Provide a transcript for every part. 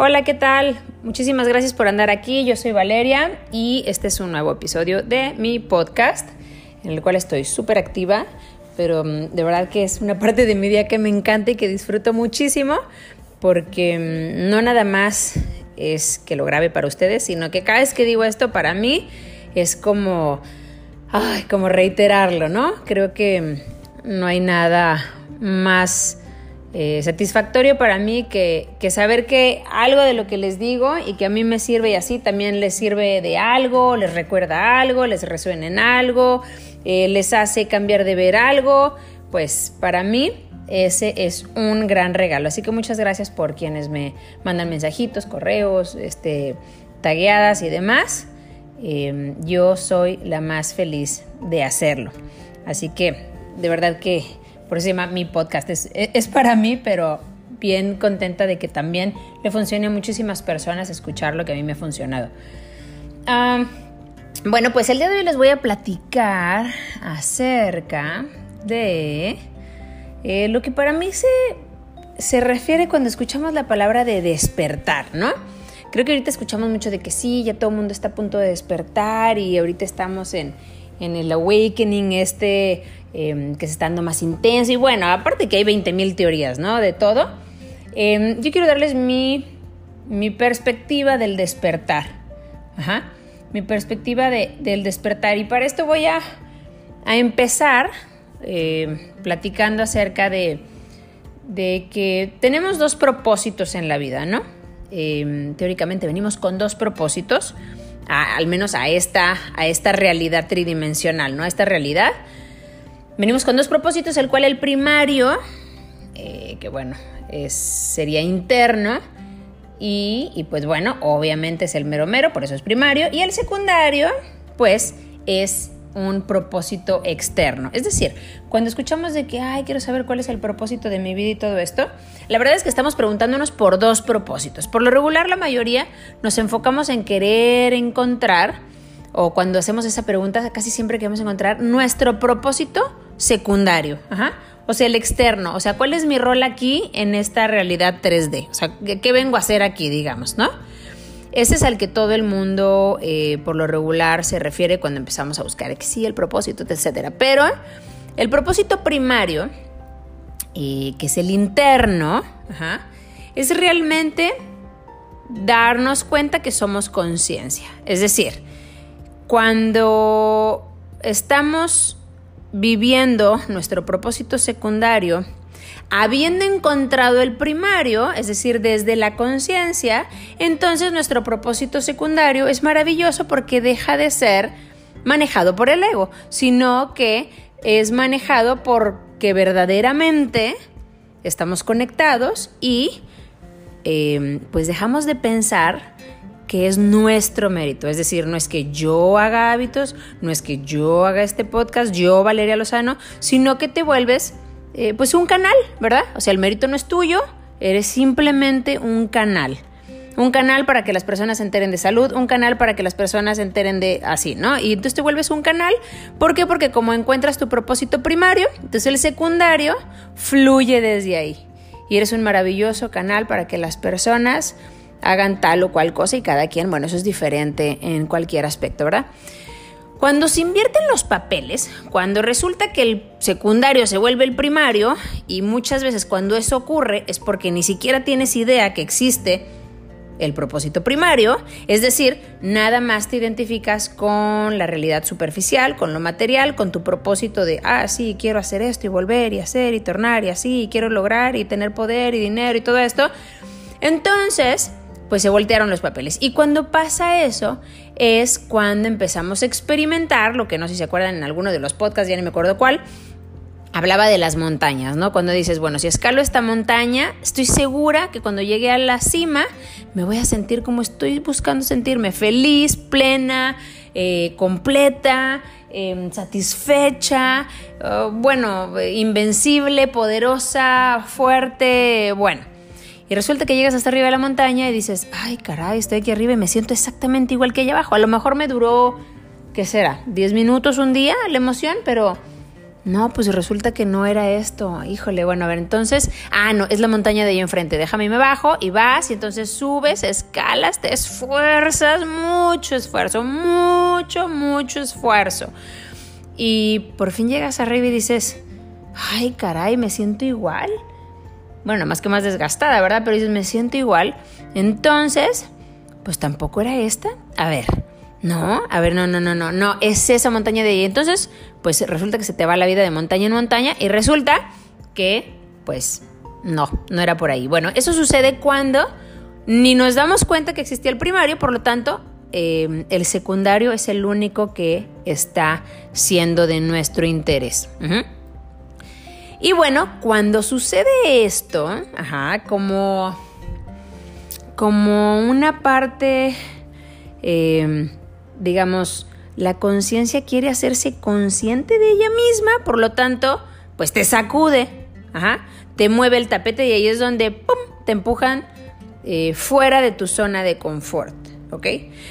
Hola, ¿qué tal? Muchísimas gracias por andar aquí. Yo soy Valeria y este es un nuevo episodio de mi podcast en el cual estoy súper activa, pero mm, de verdad que es una parte de mi día que me encanta y que disfruto muchísimo porque mm, no nada más es que lo grabe para ustedes, sino que cada vez que digo esto para mí es como, ay, como reiterarlo, ¿no? Creo que no hay nada más eh, satisfactorio para mí que, saber que algo de lo que les digo y que a mí me sirve y así también les sirve de algo, les recuerda algo, les resuena en algo, eh, les hace cambiar de ver algo, pues para mí ese es un gran regalo. Así que muchas gracias por quienes me mandan mensajitos, correos, este, tagueadas y demás. Em, yo soy la más feliz de hacerlo. Así que de verdad que por eso se llama mi podcast. Es, es para mí, pero bien contenta de que también le funcione a muchísimas personas escuchar lo que a mí me ha funcionado. bueno, pues el día de hoy les voy a platicar acerca de eh, lo que para mí se, se refiere cuando escuchamos la palabra de despertar, ¿no? Creo que ahorita escuchamos mucho de que sí, ya todo el mundo está a punto de despertar y ahorita estamos en, en el awakening este em, que se está dando más intenso y bueno, aparte que hay 20.000 teorías, ¿no? De todo. Em, yo quiero darles mi, mi perspectiva del despertar. Ajá. Mi perspectiva de, del despertar. Y para esto voy a, a empezar eh, platicando acerca de, de, que tenemos dos propósitos en la vida, ¿no? Teóricamente venimos con dos propósitos, al menos a esta, a esta realidad tridimensional, ¿no? A esta realidad. Venimos con dos propósitos, el cual el primario, eh, que bueno, sería interno, y, y, pues bueno, obviamente es el mero mero, por eso es primario, y el secundario, pues es un propósito externo. Es decir, cuando escuchamos de que, ay, quiero saber cuál es el propósito de mi vida y todo esto, la verdad es que estamos preguntándonos por dos propósitos. Por lo regular, la mayoría nos enfocamos en querer encontrar, o cuando hacemos esa pregunta, casi siempre queremos encontrar nuestro propósito secundario. O sea, el externo. O sea, ¿cuál es mi rol aquí en esta realidad 3D? O sea, ¿qué vengo a hacer aquí, digamos, no? Ese es al que todo el mundo eh, por lo regular se refiere cuando empezamos a buscar que sí, el propósito, etc. Pero el propósito primario, eh, que es el interno, es realmente darnos cuenta que somos conciencia. Es decir, cuando estamos viviendo nuestro propósito secundario, Habiendo encontrado el primario, es decir, desde la conciencia, entonces nuestro propósito secundario es maravilloso porque deja de ser manejado por el ego, sino que es manejado porque verdaderamente estamos conectados y em, pues dejamos de pensar que es nuestro mérito. Es decir, no es que yo haga hábitos, no es que yo haga este podcast, yo Valeria Lozano, sino que te vuelves eh, pues un canal, ¿verdad? O sea, el mérito no es tuyo, eres simplemente un canal. Un canal para que las personas se enteren de salud, un canal para que las personas se enteren de así, ¿no? Y entonces te vuelves un canal. ¿Por qué? Porque como encuentras tu propósito primario, entonces el secundario fluye desde ahí. Y eres un maravilloso canal para que las personas hagan tal o cual cosa y cada quien, bueno, eso es diferente en cualquier aspecto, ¿verdad? Cuando se invierten los papeles, cuando resulta que el secundario se vuelve el primario, y muchas veces cuando eso ocurre es porque ni siquiera tienes idea que existe el propósito primario, es decir, nada más te identificas con la realidad superficial, con lo material, con tu propósito de, ah, sí, quiero hacer esto y volver y hacer y tornar y así, y quiero lograr y tener poder y dinero y todo esto. Entonces, pues se voltearon los papeles. Y cuando pasa eso es cuando empezamos a experimentar, lo que no sé si se acuerdan en alguno de los podcasts, ya ni me acuerdo cuál, hablaba de las montañas, ¿no? Cuando dices, bueno, si escalo esta montaña, estoy segura que cuando llegue a la cima me voy a sentir como estoy buscando sentirme, feliz, plena, eh, completa, em, satisfecha, oh, bueno, invencible, poderosa, fuerte, bueno. Y resulta que llegas hasta arriba de la montaña y dices, ay, caray, estoy aquí arriba y me siento exactamente igual que allá abajo. A lo mejor me duró, ¿qué será? ¿10 minutos un día la emoción? Pero No, pues resulta que no era esto. Híjole, bueno, a ver, entonces, ah, no, es la montaña de ahí enfrente. Déjame me bajo y vas y entonces subes, escalas, te esfuerzas, mucho esfuerzo, mucho, mucho esfuerzo. Y por fin llegas arriba y dices, ay, caray, me siento igual. Bueno, más que más desgastada, ¿verdad? Pero dices, me siento igual. Entonces, pues tampoco era esta. A ver, no, a ver, no, no, no, no, no, es esa montaña de ahí. Entonces, pues resulta que se te va la vida de montaña en montaña y resulta que, pues, no, no era por ahí. Bueno, eso sucede cuando ni nos damos cuenta que existía el primario, por lo tanto, em, el secundario es el único que está siendo de nuestro interés. Y bueno, cuando sucede esto, ajá, como, como una parte... Eh, digamos, la conciencia quiere hacerse consciente de ella misma, por lo tanto, pues te sacude, te mueve el tapete y ahí es donde ¡pum! te empujan eh, fuera de tu zona de confort. ¿Ok?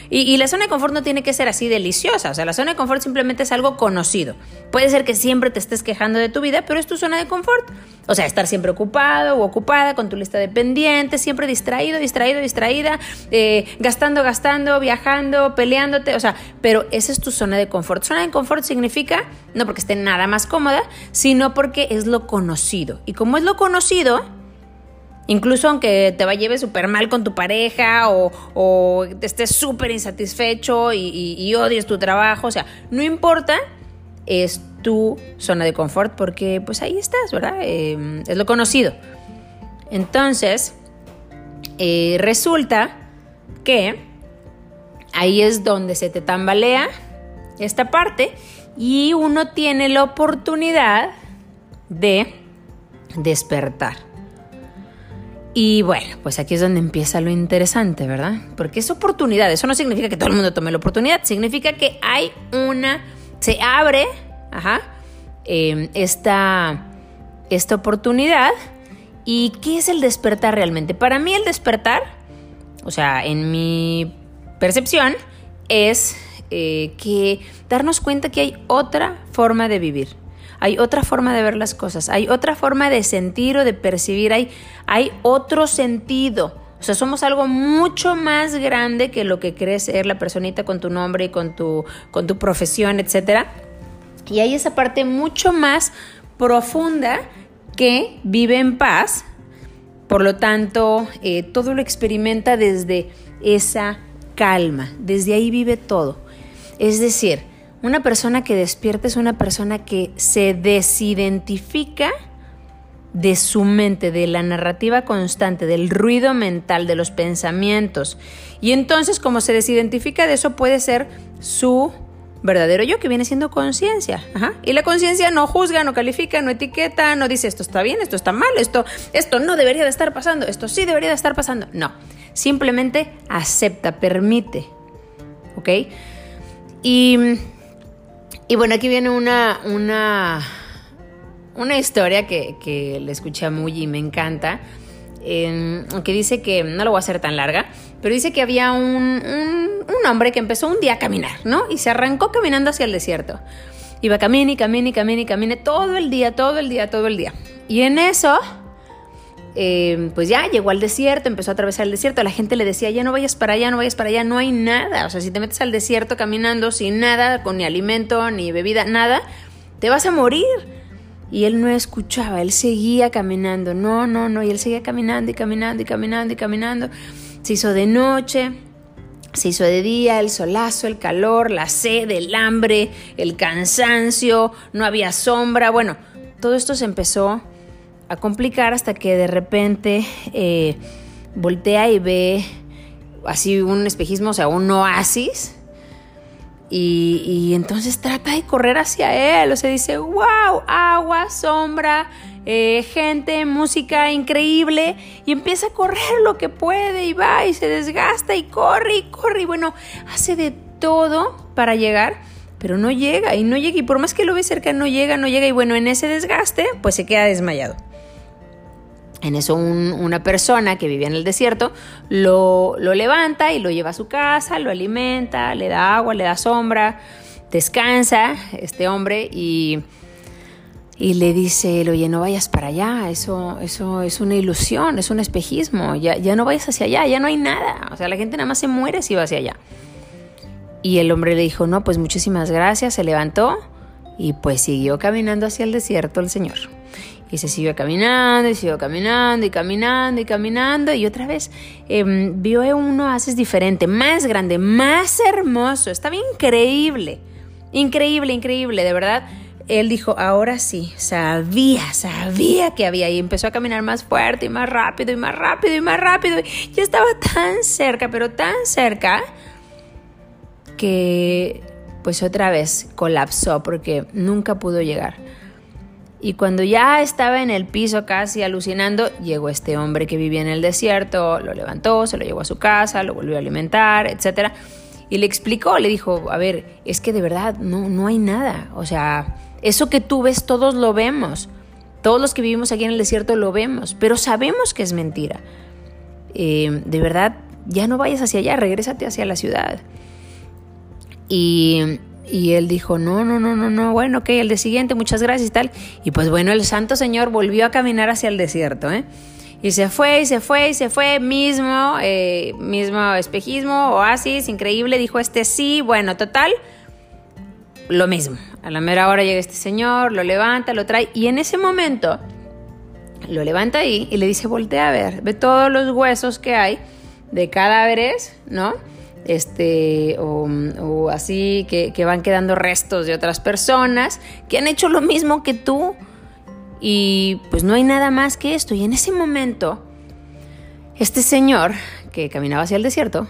Y, la zona de confort no tiene que ser así deliciosa, o sea, la zona de confort simplemente es algo conocido. Puede ser que siempre te estés quejando de tu vida, pero es tu zona de confort. O sea, estar siempre ocupado o ocupada con tu lista de pendientes, siempre distraído, distraído, distraída, eh, gastando, gastando, viajando, peleándote, o sea, pero esa es tu zona de confort. Zona de confort significa, no porque esté nada más cómoda, sino porque es lo conocido. Y como es lo conocido, Incluso aunque te va lleve súper mal con tu pareja o, o estés súper insatisfecho y, odies tu trabajo, o sea, no importa, es tu zona de confort porque pues ahí estás, ¿verdad? Em, es lo conocido. Entonces, eh, resulta que ahí es donde se te tambalea esta parte y uno tiene la oportunidad de despertar. Y bueno, pues aquí es donde empieza lo interesante, ¿verdad? Porque es oportunidad. Eso no significa que todo el mundo tome la oportunidad. Significa que hay una. Se abre, ajá, em, esta, esta oportunidad. ¿Y qué es el despertar realmente? Para mí, el despertar, o sea, en mi percepción, es eh, que darnos cuenta que hay otra forma de vivir hay otra forma de ver las cosas, hay otra forma de sentir o de percibir, hay, hay otro sentido. O sea, somos algo mucho más grande que lo que cree ser la personita con tu nombre y con tu, con tu profesión, etc. Y hay esa parte mucho más profunda que vive en paz, por lo tanto, eh, todo lo experimenta desde esa calma, desde ahí vive todo. Es decir, una persona que despierta es una persona que se desidentifica de su mente, de la narrativa constante, del ruido mental, de los pensamientos. Y entonces, como se desidentifica de eso, puede ser su verdadero yo, que viene siendo conciencia. Y la conciencia no juzga, no califica, no etiqueta, no dice esto está bien, esto está mal, esto, esto no debería de estar pasando, esto sí debería de estar pasando. No, simplemente acepta, permite. ¿Ok? Y y bueno, aquí viene una, una, una historia que, le escuché a Muy y me encanta. que dice que, no lo voy a hacer tan larga, pero dice que había un, un, hombre que empezó un día a caminar, ¿no? Y se arrancó caminando hacia el desierto. Iba camine y camine y camine todo el día, todo el día, todo el día. Y en eso Em, pues ya llegó al desierto, empezó a atravesar el desierto, la gente le decía, ya no vayas para allá, no vayas para allá, no hay nada, o sea, si te metes al desierto caminando sin nada, con ni alimento, ni bebida, nada, te vas a morir. Y él no escuchaba, él seguía caminando, no, no, no, y él seguía caminando y caminando y caminando y caminando. Se hizo de noche, se hizo de día, el solazo, el calor, la sed, el hambre, el cansancio, no había sombra, bueno, todo esto se empezó a complicar hasta que de repente eh, voltea y ve así un espejismo, o sea, un oasis. Y, entonces trata de correr hacia él, o sea, dice, wow, agua, sombra, eh, gente, música increíble, y empieza a correr lo que puede, y va, y se desgasta, y corre, y corre, y bueno, hace de todo para llegar, pero no llega, y no llega, y por más que lo ve cerca, no llega, no llega, y bueno, en ese desgaste, pues se queda desmayado. En eso una persona que vivía en el desierto lo, lo, levanta y lo lleva a su casa, lo alimenta, le da agua, le da sombra, descansa este hombre y y le dice oye, no vayas para allá, eso, eso es una ilusión, es un espejismo, ya, ya no vayas hacia allá, ya no hay nada. O sea, la gente nada más se muere si va hacia allá. Y el hombre le dijo, no, pues muchísimas gracias, se levantó y pues siguió caminando hacia el desierto el Señor. Y se siguió caminando y siguió caminando y caminando y caminando y otra vez eh, vio un oasis diferente, más grande, más hermoso, estaba increíble, increíble, increíble, de verdad él dijo, ahora sí, sabía, sabía que había y empezó a caminar más fuerte y más rápido y más rápido y más rápido. Ya estaba tan cerca, pero tan cerca que pues otra vez colapsó porque nunca pudo llegar. Y cuando ya estaba en el piso casi alucinando, llegó este hombre que vivía en el desierto, lo levantó, se lo llevó a su casa, lo volvió a alimentar, etc. Y le explicó, le dijo, a ver, es que de verdad no, no hay nada. O sea, eso que tú ves, todos lo vemos. Todos los que vivimos aquí en el desierto lo vemos, pero sabemos que es mentira. Eh, de verdad, ya no vayas hacia allá, regrésate hacia la ciudad. Y, y, él dijo, no, no, no, no, no, bueno, ok, el de siguiente, muchas gracias y tal. Y pues bueno, el Santo Señor volvió a caminar hacia el desierto, ¿eh? Y se fue, y se fue, y se fue, mismo, eh, mismo espejismo, oasis, increíble, dijo este sí, bueno, total, lo mismo. A la mera hora llega este señor, lo levanta, lo trae y en ese momento lo levanta ahí y le dice, voltea a ver, ve todos los huesos que hay de cadáveres, ¿no? Este, o, así, que, que van quedando restos de otras personas que han hecho lo mismo que tú. Y pues no hay nada más que esto. Y en ese momento, este señor que caminaba hacia el desierto,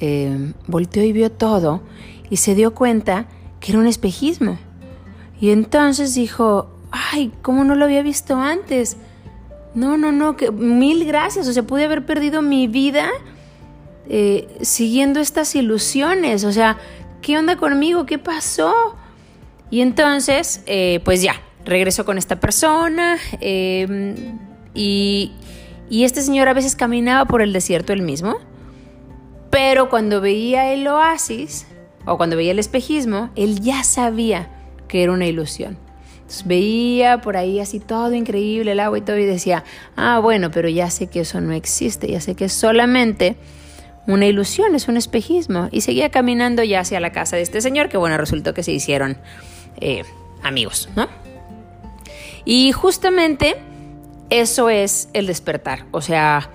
eh, volteó y vio todo y se dio cuenta que era un espejismo. Y entonces dijo, ay, ¿cómo no lo había visto antes? No, no, no, que mil gracias. O sea, pude haber perdido mi vida eh, siguiendo estas ilusiones. O sea, ¿qué onda conmigo? ¿Qué pasó? Y entonces, eh, pues ya, regresó con esta persona em, y, y este señor a veces caminaba por el desierto él mismo, pero cuando veía el oasis, o cuando veía el espejismo, él ya sabía que era una ilusión. Entonces veía por ahí así todo increíble, el agua y todo, y decía, ah, bueno, pero ya sé que eso no existe, ya sé que solamente una ilusión, es un espejismo. Y seguía caminando ya hacia la casa de este señor, que bueno, resultó que se hicieron eh, amigos, ¿no? Y justamente eso es el despertar, o sea,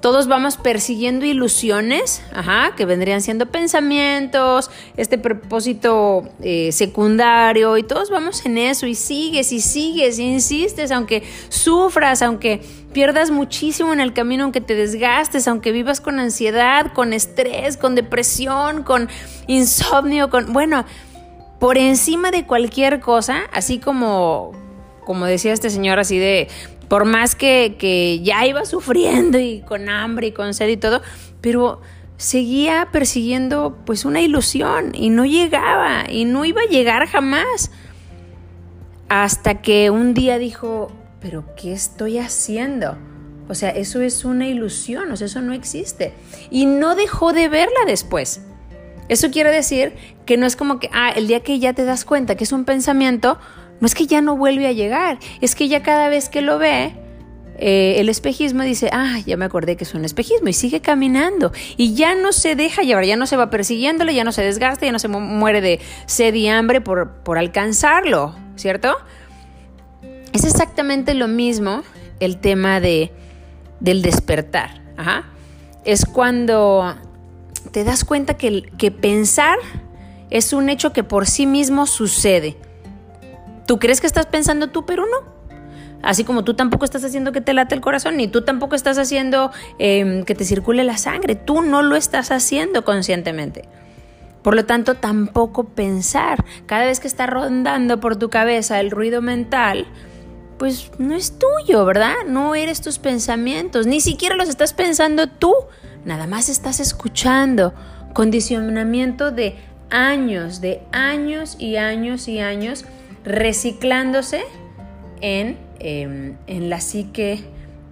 todos vamos persiguiendo ilusiones, ajá, que vendrían siendo pensamientos, este propósito eh, secundario, y todos vamos en eso, y sigues y sigues y insistes, aunque sufras, aunque pierdas muchísimo en el camino, aunque te desgastes, aunque vivas con ansiedad, con estrés, con depresión, con insomnio, con, bueno, por encima de cualquier cosa, así como, como decía este señor, así de, por más que, ya iba sufriendo y con hambre y con sed y todo, pero seguía persiguiendo pues una ilusión y no llegaba y no iba a llegar jamás. Hasta que un día dijo, pero ¿qué estoy haciendo? O sea, eso es una ilusión, o sea, eso no existe. Y no dejó de verla después. Eso quiere decir que no es como que, ah, el día que ya te das cuenta que es un pensamiento, es que ya no vuelve a llegar, es que ya cada vez que lo ve, eh, el espejismo dice, ah, ya me acordé que es un espejismo y sigue caminando y ya no se deja llevar, ya no se va persiguiéndole, ya no se desgasta, ya no se muere de sed y hambre por, por alcanzarlo, ¿cierto? Es exactamente lo mismo el tema de, del despertar. Es cuando te das cuenta que, que pensar es un hecho que por sí mismo sucede. Tú crees que estás pensando tú, pero no. Así como tú tampoco estás haciendo que te late el corazón, ni tú tampoco estás haciendo em, que te circule la sangre. Tú no lo estás haciendo conscientemente. Por lo tanto, tampoco pensar. Cada vez que está rondando por tu cabeza el ruido mental, pues no es tuyo, ¿verdad? No eres tus pensamientos. Ni siquiera los estás pensando tú. Nada más estás escuchando. Condicionamiento de años, de años y años y años reciclándose en, em, en la psique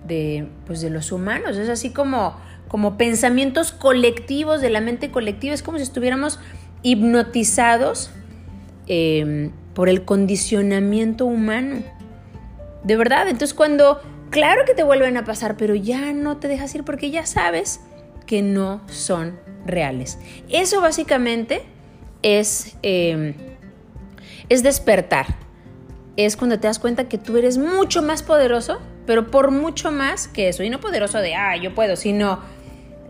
de, pues de los humanos. Es así como, como pensamientos colectivos de la mente colectiva. Es como si estuviéramos hipnotizados em, por el condicionamiento humano. De verdad, entonces cuando, claro que te vuelven a pasar, pero ya no te dejas ir porque ya sabes que no son reales. Eso básicamente es, em, es despertar. Es cuando te das cuenta que tú eres mucho más poderoso, pero por mucho más que eso. Y no poderoso de, ah, yo puedo, sino...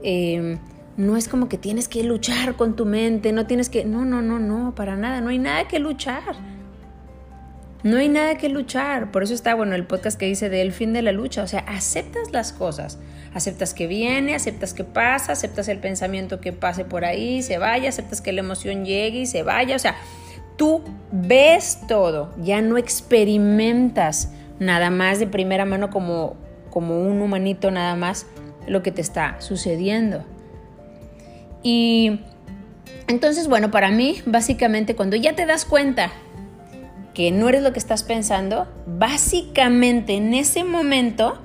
Em, no es como que tienes que luchar con tu mente, no tienes que... No, no, no, no, para nada, no hay nada que luchar. No hay nada que luchar. Por eso está, bueno, el podcast que dice del fin de la lucha. O sea, aceptas las cosas. Aceptas que viene, aceptas que pasa, aceptas el pensamiento que pase por ahí, se vaya, aceptas que la emoción llegue y se vaya. O sea, tú ves todo, ya no experimentas nada más de primera mano como, como un humanito nada más lo que te está sucediendo. Y entonces, bueno, para mí, básicamente, cuando ya te das cuenta que no eres lo que estás pensando, básicamente en ese momento,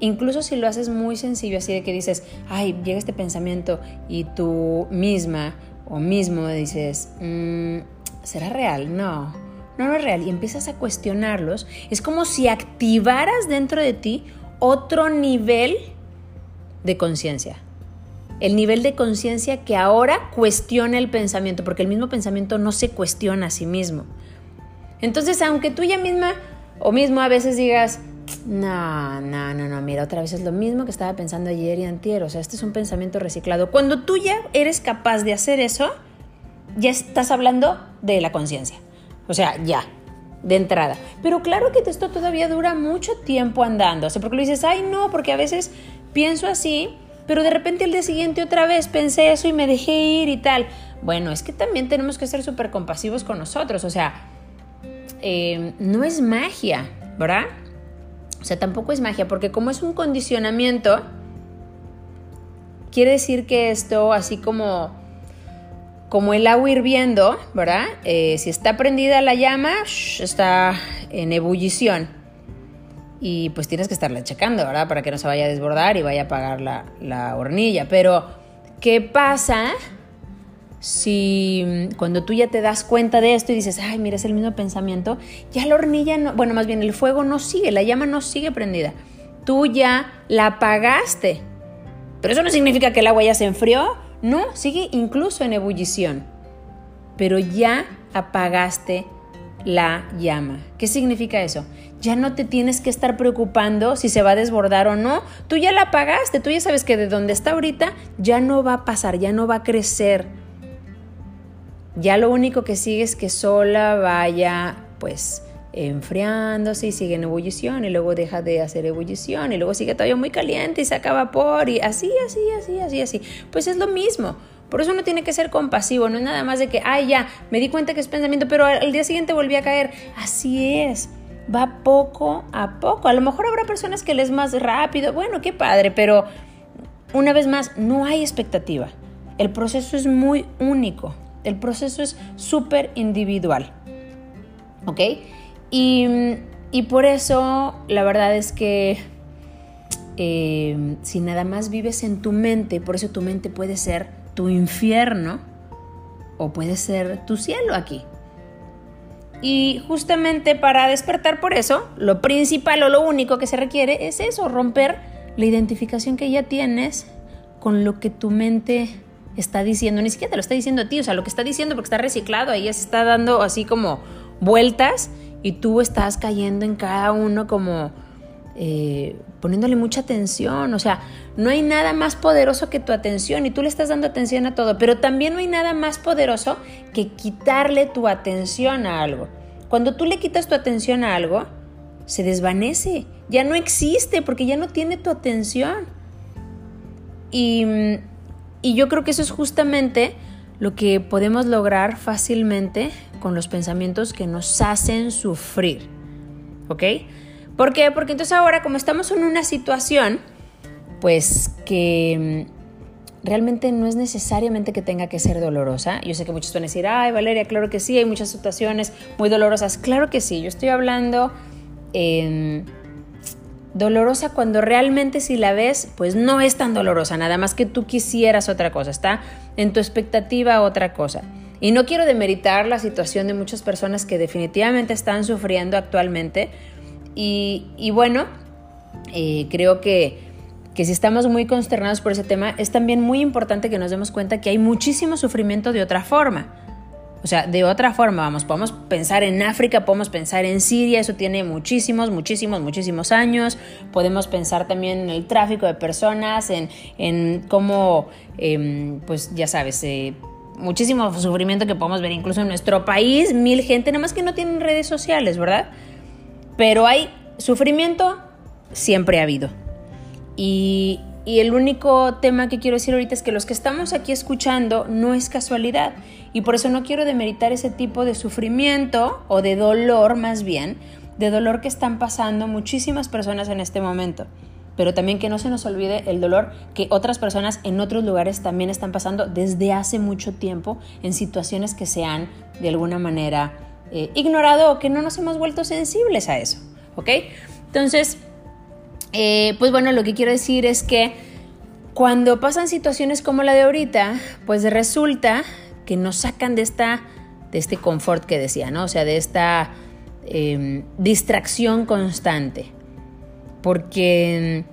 incluso si lo haces muy sencillo, así de que dices, ay, llega este pensamiento y tú misma o mismo dices, mm, ¿será real? No, no, no es real. Y empiezas a cuestionarlos. Es como si activaras dentro de ti otro nivel de conciencia el nivel de conciencia que ahora cuestiona el pensamiento, porque el mismo pensamiento no se cuestiona a sí mismo. Entonces, aunque tú ya misma o mismo a veces digas, no, no, no, no, mira, otra vez es lo mismo que estaba pensando ayer y antier, o sea, este es un pensamiento reciclado. Cuando tú ya eres capaz de hacer eso, ya estás hablando de la conciencia. O sea, ya, de entrada. Pero claro que esto todavía dura mucho tiempo andando. O sea, porque lo dices, ay, no, porque a veces pienso así pero de repente el día siguiente otra vez pensé eso y me dejé ir y tal. Bueno, es que también tenemos que ser súper compasivos con nosotros, o sea, eh, no es magia, ¿verdad? O sea, tampoco es magia, porque como es un condicionamiento, quiere decir que esto, así como, como el agua hirviendo, ¿verdad? Eh, si está prendida la llama, está en ebullición y pues tienes que estarla checando, ¿verdad? Para que no se vaya a desbordar y vaya a apagar la, hornilla. Pero, ¿qué pasa si mm, cuando tú ya te das cuenta de esto y dices, ay, mira, es el mismo pensamiento, ya la hornilla, no, bueno, más bien el fuego no sigue, la llama no sigue prendida. Tú ya la apagaste. Pero eso no significa que el agua ya se enfrió, no, sigue incluso en ebullición. Pero ya apagaste la llama. ¿Qué significa eso? Ya no te tienes que estar preocupando si se va a desbordar o no. Tú ya la apagaste, tú ya sabes que de donde está ahorita ya no va a pasar, ya no va a crecer. Ya lo único que sigue es que sola vaya pues enfriándose y sigue en ebullición y luego deja de hacer ebullición y luego sigue todavía muy caliente y saca vapor y así, así, así, así, así. Pues es lo mismo. Por eso uno tiene que ser compasivo, no es nada más de que, ay, ya, me di cuenta que es pensamiento, pero al día siguiente volví a caer. Así es, va poco a poco. A lo mejor habrá personas que les más rápido, bueno, qué padre, pero una vez más, no hay expectativa. El proceso es muy único, el proceso es súper individual. ¿Ok? Y, por eso la verdad es que eh, si nada más vives en tu mente, por eso tu mente puede ser tu infierno o puede ser tu cielo aquí. Y justamente para despertar por eso, lo principal o lo único que se requiere es eso, romper la identificación que ya tienes con lo que tu mente está diciendo. Ni siquiera te lo está diciendo a ti, o sea, lo que está diciendo porque está reciclado, ahí se está dando así como vueltas y tú estás cayendo en cada uno como eh, poniéndole mucha atención. O sea, no hay nada más poderoso que tu atención y tú le estás dando atención a todo, pero también no hay nada más poderoso que quitarle tu atención a algo. Cuando tú le quitas tu atención a algo, se desvanece, ya no existe porque ya no tiene tu atención. Y, y yo creo que eso es justamente lo que podemos lograr fácilmente con los pensamientos que nos hacen sufrir. ¿Ok? ¿Por qué? Porque entonces ahora como estamos en una situación, pues que mm, realmente no es necesariamente que tenga que ser dolorosa. Yo sé que muchos van a decir, ay Valeria, claro que sí, hay muchas situaciones muy dolorosas. Claro que sí, yo estoy hablando dolorosa cuando realmente si la ves, pues no es tan dolorosa, nada más que tú quisieras otra cosa, está en tu expectativa otra cosa. Y no quiero demeritar la situación de muchas personas que definitivamente están sufriendo actualmente Y, bueno, eh, creo que, que si estamos muy consternados por ese tema, es también muy importante que nos demos cuenta que hay muchísimo sufrimiento de otra forma. O sea, de otra forma, vamos, podemos pensar en África, podemos pensar en Siria, eso tiene muchísimos, muchísimos, muchísimos años. Podemos pensar también en el tráfico de personas, en, en cómo, em, pues ya sabes, eh, muchísimo sufrimiento que podemos ver incluso en nuestro país, mil gente, nada más que no tienen redes sociales, ¿verdad? Pero hay sufrimiento, siempre ha habido. Y, y el único tema que quiero decir ahorita es que los que estamos aquí escuchando no es casualidad. Y por eso no quiero demeritar ese tipo de sufrimiento o de dolor más bien, de dolor que están pasando muchísimas personas en este momento. Pero también que no se nos olvide el dolor que otras personas en otros lugares también están pasando desde hace mucho tiempo en situaciones que se han de alguna manera eh, ignorado o que no nos hemos vuelto sensibles a eso. ¿Ok? Entonces, eh, pues bueno, lo que quiero decir es que cuando pasan situaciones como la de ahorita, pues resulta que nos sacan de esta, de este confort que decía, ¿no? O sea, de esta em, distracción constante. Porque,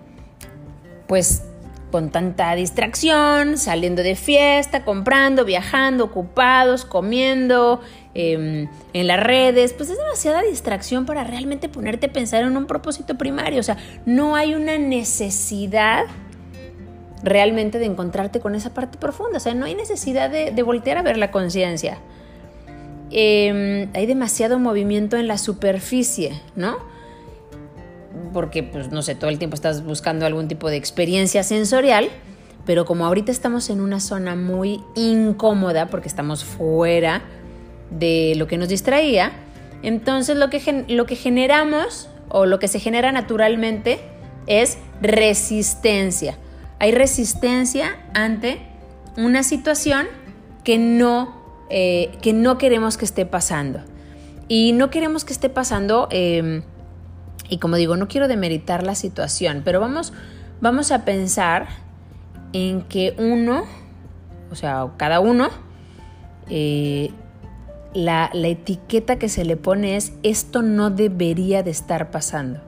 pues, con tanta distracción, saliendo de fiesta, comprando, viajando, ocupados, comiendo, Em, en las redes, pues es demasiada distracción para realmente ponerte a pensar en un propósito primario. O sea, no hay una necesidad realmente de encontrarte con esa parte profunda. O sea, no hay necesidad de, voltear a ver la conciencia. Em, hay demasiado movimiento en la superficie, ¿no? Porque, pues, no sé, todo el tiempo estás buscando algún tipo de experiencia sensorial, pero como ahorita estamos en una zona muy incómoda porque estamos fuera de lo que nos distraía, entonces lo que, lo que generamos o lo que se genera naturalmente es resistencia. Hay resistencia ante una situación que no, eh, que no queremos que esté pasando. Y no queremos que esté pasando, em, y como digo, no quiero demeritar la situación, pero vamos, vamos a pensar en que uno, o sea, cada uno, eh, la, etiqueta que se le pone es esto no debería de estar pasando.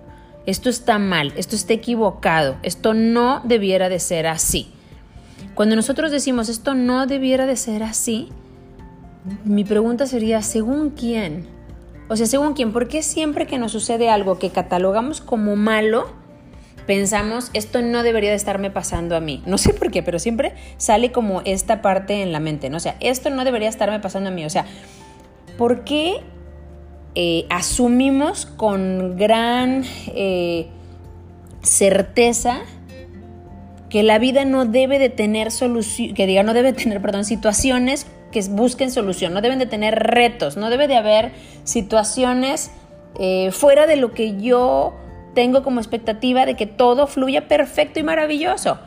Esto está mal, esto está equivocado, esto no debiera de ser así. Cuando nosotros decimos esto no debiera de ser así, mi pregunta sería, ¿según quién? O sea, ¿según quién? ¿Por qué siempre que nos sucede algo que catalogamos como malo, pensamos, esto no debería de estarme pasando a mí? No sé por qué, pero siempre sale como esta parte en la mente, ¿no? O sea, esto no debería estarme pasando a mí. O sea, ¿por qué eh, asumimos con gran eh, certeza que la vida no debe de tener solución, que diga, no debe tener, perdón, situaciones que busquen solución, no deben de tener retos, no debe de haber situaciones eh, fuera de lo que yo tengo como expectativa de que todo fluya perfecto y maravilloso.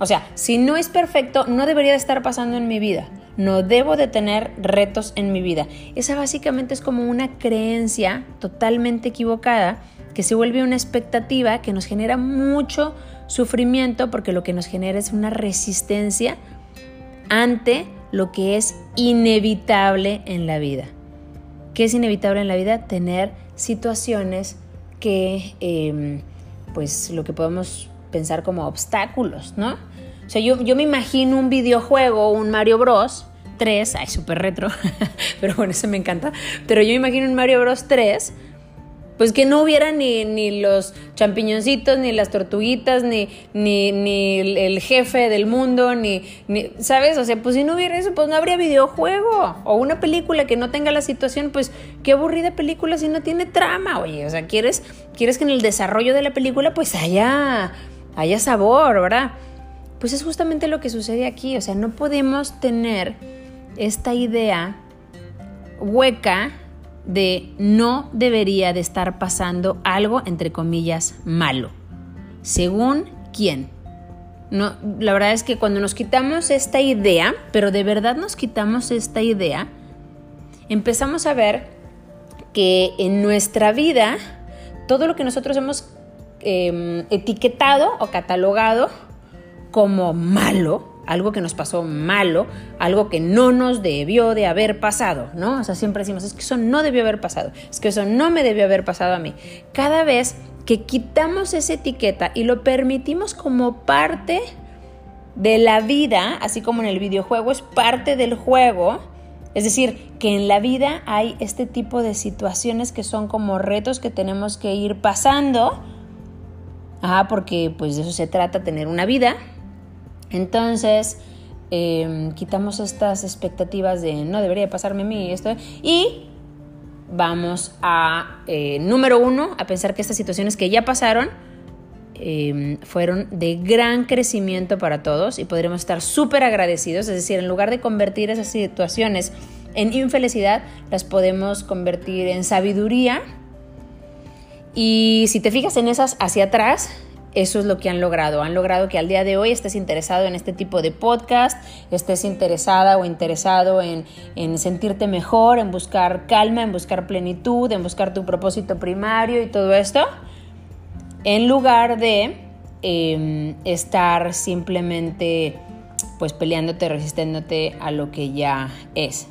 O sea, si no es perfecto, no debería de estar pasando en mi vida no debo de tener retos en mi vida. Esa básicamente es como una creencia totalmente equivocada que se vuelve una expectativa que nos genera mucho sufrimiento porque lo que nos genera es una resistencia ante lo que es inevitable en la vida. ¿Qué es inevitable en la vida? Tener situaciones que, em, pues, lo que podemos pensar como obstáculos, ¿no? O sea, yo, me imagino un videojuego, un Mario Bros. 3, ay, súper retro, pero bueno, eso me encanta. Pero yo me imagino un Mario Bros. 3, pues que no hubiera ni, ni los champiñoncitos, ni las tortuguitas, ni, ni, el jefe del mundo, ni, ni, ¿sabes? O sea, pues si no hubiera eso, pues no habría videojuego. O una película que no tenga la situación, pues qué aburrida película si no tiene trama, oye. O sea, quieres, quieres que en el desarrollo de la película, pues haya, haya sabor, ¿verdad? Pues es justamente lo que sucede aquí, o sea, no podemos tener esta idea hueca de no debería de estar pasando algo, entre comillas, malo. ¿Según quién? No, la verdad es que cuando nos quitamos esta idea, pero de verdad nos quitamos esta idea, empezamos a ver que en nuestra vida todo lo que nosotros hemos em, etiquetado o catalogado como malo, algo que nos pasó malo, algo que no nos debió de haber pasado, ¿no? O sea, siempre decimos, es que eso no debió haber pasado, es que eso no me debió haber pasado a mí. Cada vez que quitamos esa etiqueta y lo permitimos como parte de la vida, así como en el videojuego es parte del juego, es decir, que en la vida hay este tipo de situaciones que son como retos que tenemos que ir pasando, ah, porque pues de eso se trata, tener una vida. Entonces, em, quitamos estas expectativas de no debería pasarme a mí esto y vamos a, eh, número uno, a pensar que estas situaciones que ya pasaron em, fueron de gran crecimiento para todos y podremos estar súper agradecidos, es decir, en lugar de convertir esas situaciones en infelicidad, las podemos convertir en sabiduría. Y si te fijas en esas hacia atrás, eso es lo que han logrado. Han logrado que al día de hoy estés interesado en este tipo de podcast, estés interesada o interesado en, sentirte mejor, en buscar calma, en buscar plenitud, en buscar tu propósito primario y todo esto, en lugar de em, estar simplemente pues peleándote, resistiéndote a lo que ya es.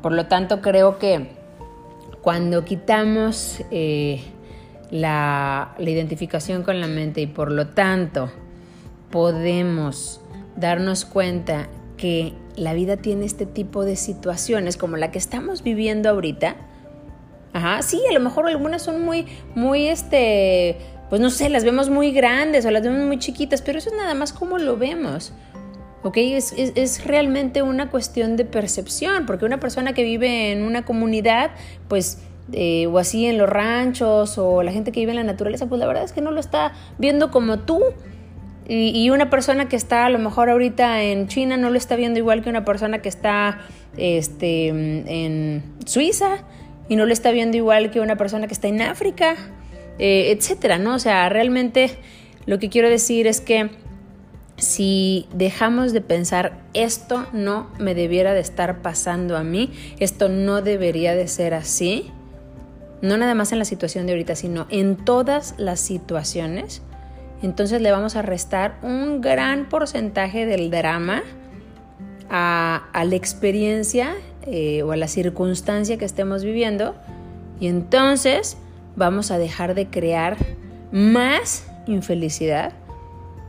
Por lo tanto, creo que cuando quitamos eh, la, identificación con la mente y por lo tanto podemos darnos cuenta que la vida tiene este tipo de situaciones como la que estamos viviendo ahorita. Ajá, sí, a lo mejor algunas son muy, muy, este, pues no sé, las vemos muy grandes o las vemos muy chiquitas, pero eso es nada más como lo vemos. ¿ok? Es, es, realmente una cuestión de percepción, porque una persona que vive en una comunidad, pues eh, o así en los ranchos o la gente que vive en la naturaleza, pues la verdad es que no lo está viendo como tú. Y, una persona que está a lo mejor ahorita en China no lo está viendo igual que una persona que está este, en Suiza y no lo está viendo igual que una persona que está en África, eh, etcétera, ¿no? O sea, realmente lo que quiero decir es que si dejamos de pensar esto no me debiera de estar pasando a mí, esto no debería de ser así, no nada más en la situación de ahorita, sino en todas las situaciones, entonces le vamos a restar un gran porcentaje del drama a, la experiencia eh, o a la circunstancia que estemos viviendo y entonces vamos a dejar de crear más infelicidad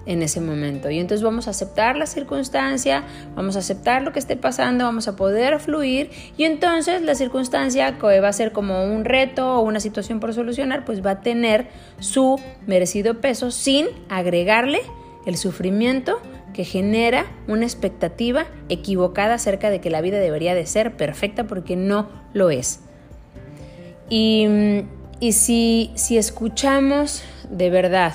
en ese momento. Y entonces vamos a aceptar la circunstancia, vamos a aceptar lo que esté pasando, vamos a poder fluir y entonces la circunstancia que va a ser como un reto o una situación por solucionar, pues va a tener su merecido peso sin agregarle el sufrimiento que genera una expectativa equivocada acerca de que la vida debería de ser perfecta porque no lo es. Y, y si, si escuchamos de verdad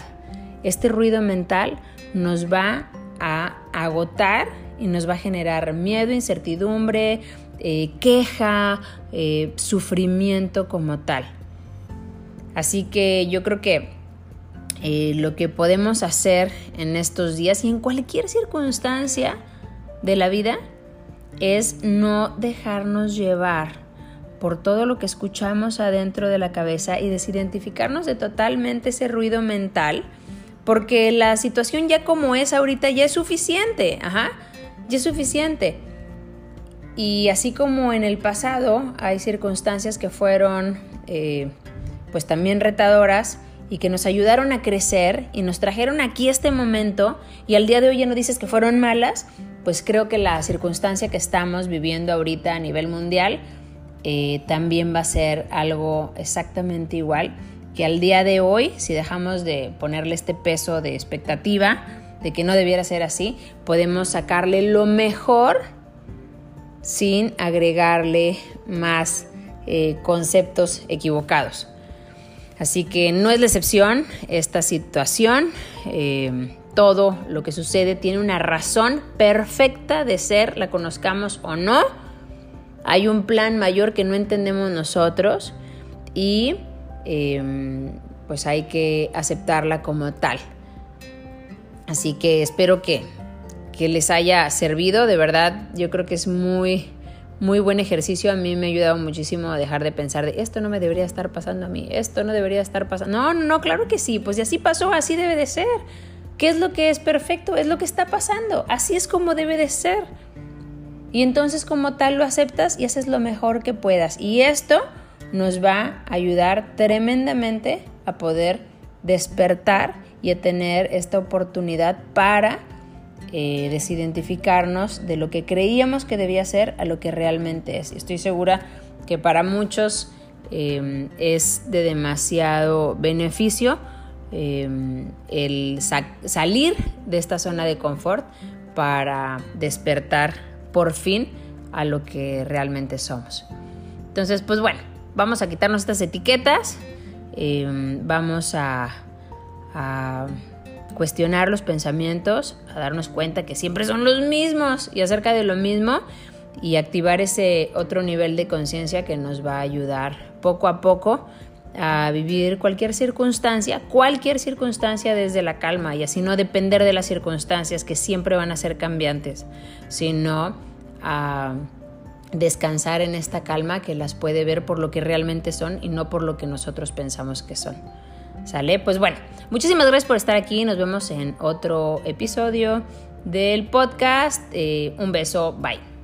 este ruido mental nos va a agotar y nos va a generar miedo, incertidumbre, eh, queja, eh, sufrimiento como tal. Así que yo creo que eh, lo que podemos hacer en estos días y en cualquier circunstancia de la vida es no dejarnos llevar por todo lo que escuchamos adentro de la cabeza y desidentificarnos de totalmente ese ruido mental porque la situación ya como es ahorita ya es suficiente, ajá, ya es suficiente. Y así como en el pasado hay circunstancias que fueron eh, pues también retadoras y que nos ayudaron a crecer y nos trajeron aquí este momento y al día de hoy ya no dices que fueron malas, pues creo que la circunstancia que estamos viviendo ahorita a nivel mundial eh, también va a ser algo exactamente igual que al día de hoy, si dejamos de ponerle este peso de expectativa, de que no debiera ser así, podemos sacarle lo mejor sin agregarle más eh, conceptos equivocados. Así que no es la excepción esta situación. Eh, todo lo que sucede tiene una razón perfecta de ser, la conozcamos o no. Hay un plan mayor que no entendemos nosotros y Em, pues hay que aceptarla como tal. Así que espero que, que les haya servido, de verdad yo creo que es muy, muy buen ejercicio. A mí me ha ayudado muchísimo a dejar de pensar de esto no me debería estar pasando a mí, esto no debería estar pasando. No, no, claro que sí, pues si así pasó, así debe de ser. ¿Qué es lo que es perfecto? Es lo que está pasando. Así es como debe de ser. Y entonces como tal lo aceptas y haces lo mejor que puedas. Y esto nos va a ayudar tremendamente a poder despertar y a tener esta oportunidad para eh, desidentificarnos de lo que creíamos que debía ser a lo que realmente es. Estoy segura que para muchos eh, es de demasiado beneficio eh, el salir de esta zona de confort para despertar por fin a lo que realmente somos. Entonces, pues bueno, vamos a quitarnos estas etiquetas, vamos a cuestionar los pensamientos, a darnos cuenta que siempre son los mismos y acerca de lo mismo y activar ese otro nivel de conciencia que nos va a ayudar poco a poco a vivir cualquier circunstancia, cualquier circunstancia desde la calma y así no depender de las circunstancias que siempre van a ser cambiantes, sino a descansar en esta calma que las puede ver por lo que realmente son y no por lo que nosotros pensamos que son. ¿Sale? Pues bueno, muchísimas gracias por estar aquí. Nos vemos en otro episodio del podcast. Eh, un beso, bye.